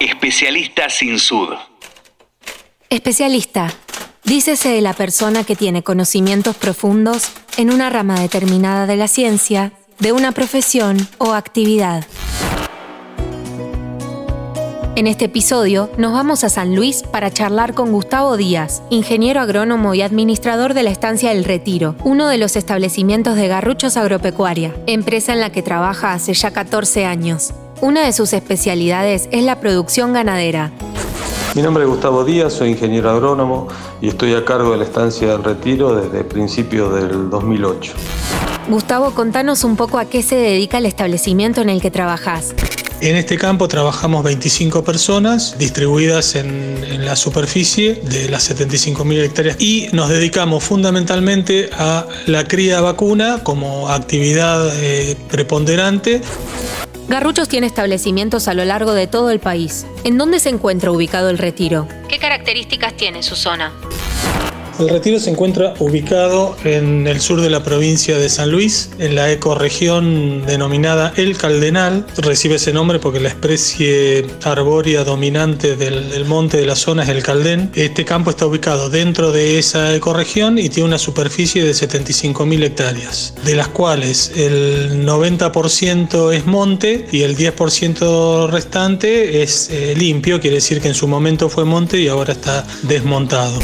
Especialista sin sud. Especialista. Dícese de la persona que tiene conocimientos profundos en una rama determinada de la ciencia, de una profesión o actividad. En este episodio nos vamos a San Luis para charlar con Gustavo Díaz, ingeniero agrónomo y administrador de la estancia El Retiro, uno de los establecimientos de Garruchos Agropecuaria, empresa en la que trabaja hace ya 14 años. Una de sus especialidades es la producción ganadera. Mi nombre es Gustavo Díaz, soy ingeniero agrónomo y estoy a cargo de la estancia del Retiro desde principios del 2008. Gustavo, contanos un poco a qué se dedica el establecimiento en el que trabajas. En este campo trabajamos 25 personas distribuidas en, la superficie de las 75.000 hectáreas y nos dedicamos fundamentalmente a la cría vacuna como actividad eh, preponderante. Garruchos tiene establecimientos a lo largo de todo el país. ¿En dónde se encuentra ubicado el retiro? ¿Qué características tiene su zona? El retiro se encuentra ubicado en el sur de la provincia de San Luis, en la ecorregión denominada El Caldenal. Recibe ese nombre porque la especie arbórea dominante del, monte de la zona es el caldén. Este campo está ubicado dentro de esa ecorregión y tiene una superficie de 75.000 hectáreas, de las cuales el 90% es monte y el 10% restante es eh, limpio, quiere decir que en su momento fue monte y ahora está desmontado.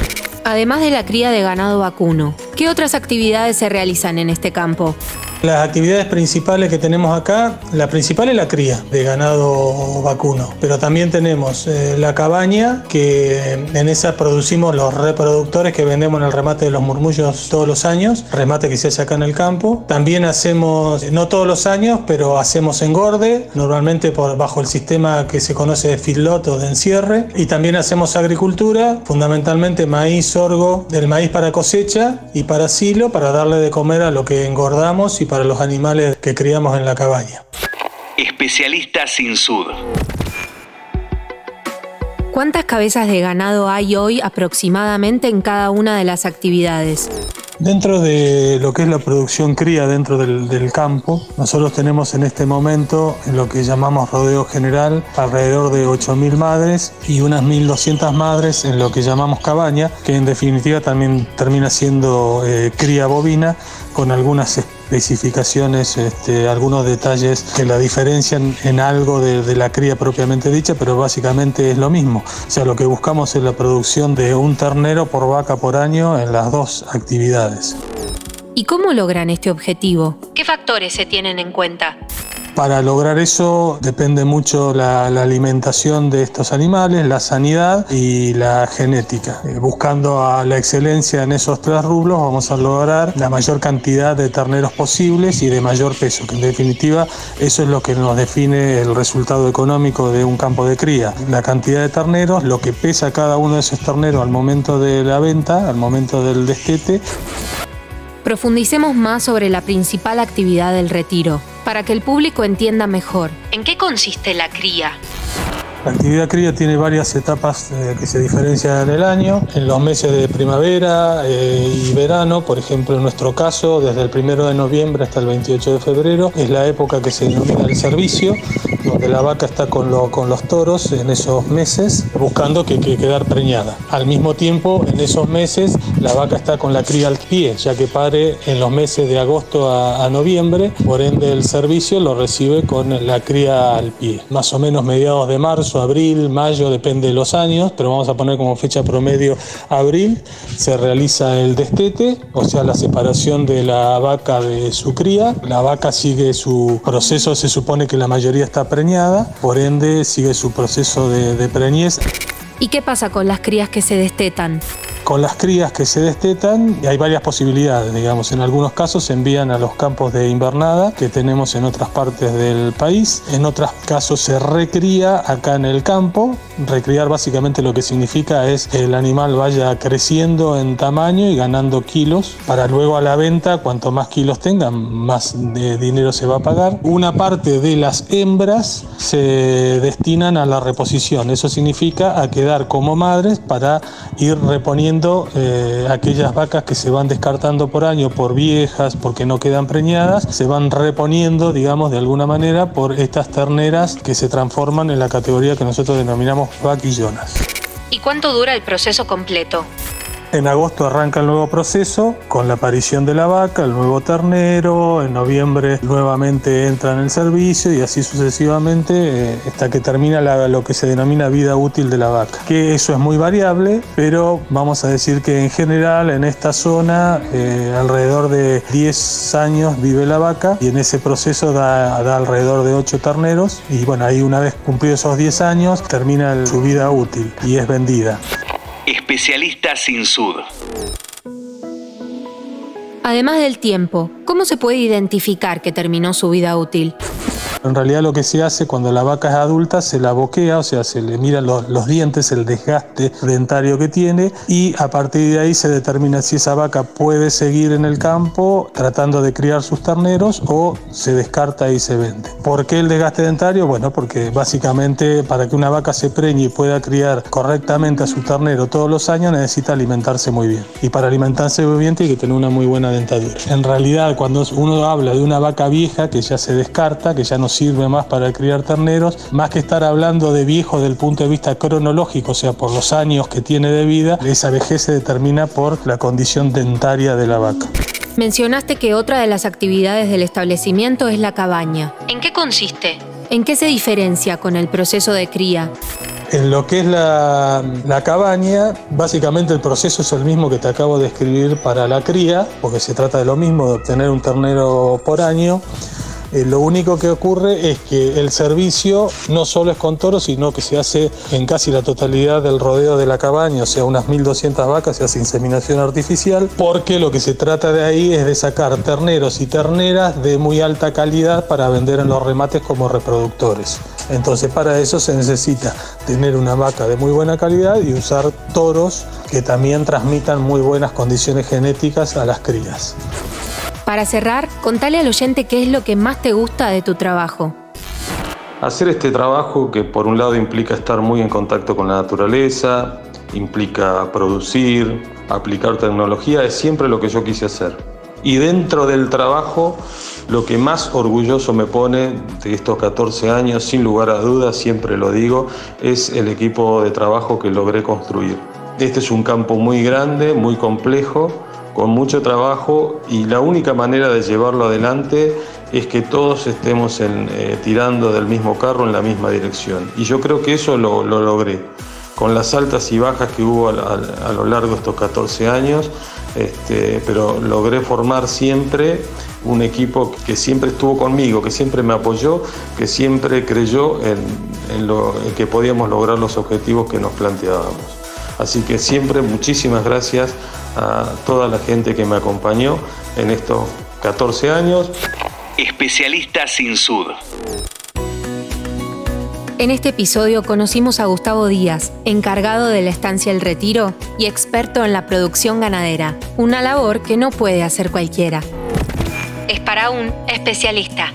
Además de la cría de ganado vacuno, ¿qué otras actividades se realizan en este campo? Las actividades principales que tenemos acá, la principal es la cría de ganado vacuno, pero también tenemos eh, la cabaña, que en esa producimos los reproductores que vendemos en el remate de los murmullos todos los años, remate que se hace acá en el campo. También hacemos, no todos los años, pero hacemos engorde, normalmente por, bajo el sistema que se conoce de feedlot o de encierre, y también hacemos agricultura, fundamentalmente maíz, sorgo, del maíz para cosecha y para silo, para darle de comer a lo que engordamos y para los animales que criamos en la cabaña. Especialista sin sud. ¿Cuántas cabezas de ganado hay hoy aproximadamente en cada una de las actividades? Dentro de lo que es la producción cría dentro del, campo, nosotros tenemos en este momento en lo que llamamos rodeo general alrededor de 8.000 madres y unas 1.200 madres en lo que llamamos cabaña, que en definitiva también termina siendo eh, cría bovina con algunas especificaciones, este, algunos detalles que la diferencian en algo de, la cría propiamente dicha, pero básicamente es lo mismo. O sea, lo que buscamos es la producción de un ternero por vaca por año en las dos actividades. ¿Y cómo logran este objetivo? ¿Qué factores se tienen en cuenta? Para lograr eso depende mucho la, alimentación de estos animales, la sanidad y la genética. Eh, buscando a la excelencia en esos tres rublos vamos a lograr la mayor cantidad de terneros posibles y de mayor peso, que en definitiva eso es lo que nos define el resultado económico de un campo de cría. La cantidad de terneros, lo que pesa cada uno de esos terneros al momento de la venta, al momento del destete. Profundicemos más sobre la principal actividad del retiro, para que el público entienda mejor. ¿En qué consiste la cría? La actividad cría tiene varias etapas eh, que se diferencian en el año. En los meses de primavera eh, y verano, por ejemplo, en nuestro caso, desde el 1 de noviembre hasta el 28 de febrero, es la época que se denomina el servicio, donde la vaca está con, los toros en esos meses buscando que, quedar preñada. Al mismo tiempo, en esos meses, la vaca está con la cría al pie, ya que pare en los meses de agosto a, noviembre, por ende el servicio lo recibe con la cría al pie. Más o menos mediados de marzo, abril, mayo, depende de los años, pero vamos a poner como fecha promedio abril, se realiza el destete, o sea, la separación de la vaca de su cría. La vaca sigue su proceso, se supone que la mayoría está preñada, por ende sigue su proceso de, de preñez. ¿Y qué pasa con las crías que se destetan? Con las crías que se destetan hay varias posibilidades, digamos, en algunos casos se envían a los campos de invernada que tenemos en otras partes del país, en otros casos se recría acá en el campo, recriar básicamente lo que significa es que el animal vaya creciendo en tamaño y ganando kilos para luego a la venta, cuanto más kilos tengan, más de dinero se va a pagar. Una parte de las hembras se destinan a la reposición, eso significa a quedar como madres para ir reponiendo eh, aquellas vacas que se van descartando por año por viejas, porque no quedan preñadas, se van reponiendo, digamos, de alguna manera por estas terneras que se transforman en la categoría que nosotros denominamos vaquillonas. ¿Y cuánto dura el proceso completo? En agosto arranca el nuevo proceso con la aparición de la vaca, el nuevo ternero, en noviembre nuevamente entra en el servicio y así sucesivamente eh, hasta que termina lo que se denomina vida útil de la vaca. Que eso es muy variable, pero vamos a decir que en general en esta zona eh, alrededor de 10 años vive la vaca y en ese proceso da, da alrededor de 8 terneros y bueno, ahí una vez cumplidos esos 10 años termina su vida útil y es vendida. Especialista sin sud. Además del tiempo, ¿cómo se puede identificar que terminó su vida útil? En realidad lo que se hace cuando la vaca es adulta se la boquea, o sea, se le miran los, dientes, el desgaste dentario que tiene y a partir de ahí se determina si esa vaca puede seguir en el campo tratando de criar sus terneros o se descarta y se vende. ¿Por qué el desgaste dentario? Bueno, porque básicamente para que una vaca se preñe y pueda criar correctamente a su ternero todos los años necesita alimentarse muy bien. Y para alimentarse muy bien tiene que tener una muy buena dentadura. En realidad cuando uno habla de una vaca vieja que ya se descarta, que ya no sirve más para criar terneros, más que estar hablando de viejo desde el punto de vista cronológico, o sea, por los años que tiene de vida, esa vejez se determina por la condición dentaria de la vaca. Mencionaste que otra de las actividades del establecimiento es la cabaña. ¿En qué consiste? ¿En qué se diferencia con el proceso de cría? En lo que es la, la, cabaña, básicamente el proceso es el mismo que te acabo de escribir para la cría, porque se trata de lo mismo, de obtener un ternero por año. Eh, lo único que ocurre es que el servicio no solo es con toros, sino que se hace en casi la totalidad del rodeo de la cabaña, o sea, unas 1.200 vacas, se hace inseminación artificial, porque lo que se trata de ahí es de sacar terneros y terneras de muy alta calidad para vender en los remates como reproductores. Entonces, para eso se necesita tener una vaca de muy buena calidad y usar toros que también transmitan muy buenas condiciones genéticas a las crías. Para cerrar, contale al oyente qué es lo que más te gusta de tu trabajo. Hacer este trabajo que por un lado implica estar muy en contacto con la naturaleza, implica producir, aplicar tecnología, es siempre lo que yo quise hacer. Y dentro del trabajo, lo que más orgulloso me pone de estos 14 años, sin lugar a dudas, siempre lo digo, es el equipo de trabajo que logré construir. Este es un campo muy grande, muy complejo, con mucho trabajo y la única manera de llevarlo adelante es que todos estemos eh, tirando del mismo carro en la misma dirección. Y yo creo que eso lo, logré. Con las altas y bajas que hubo a, lo largo de estos 14 años, este, pero logré formar siempre un equipo que siempre estuvo conmigo, que siempre me apoyó, que siempre creyó en, lo, en que podíamos lograr los objetivos que nos planteábamos. Así que siempre muchísimas gracias a toda la gente que me acompañó en estos 14 años. Especialista sin sud. En este episodio conocimos a Gustavo Díaz, encargado de la estancia El Retiro y experto en la producción ganadera, una labor que no puede hacer cualquiera. Es para un especialista.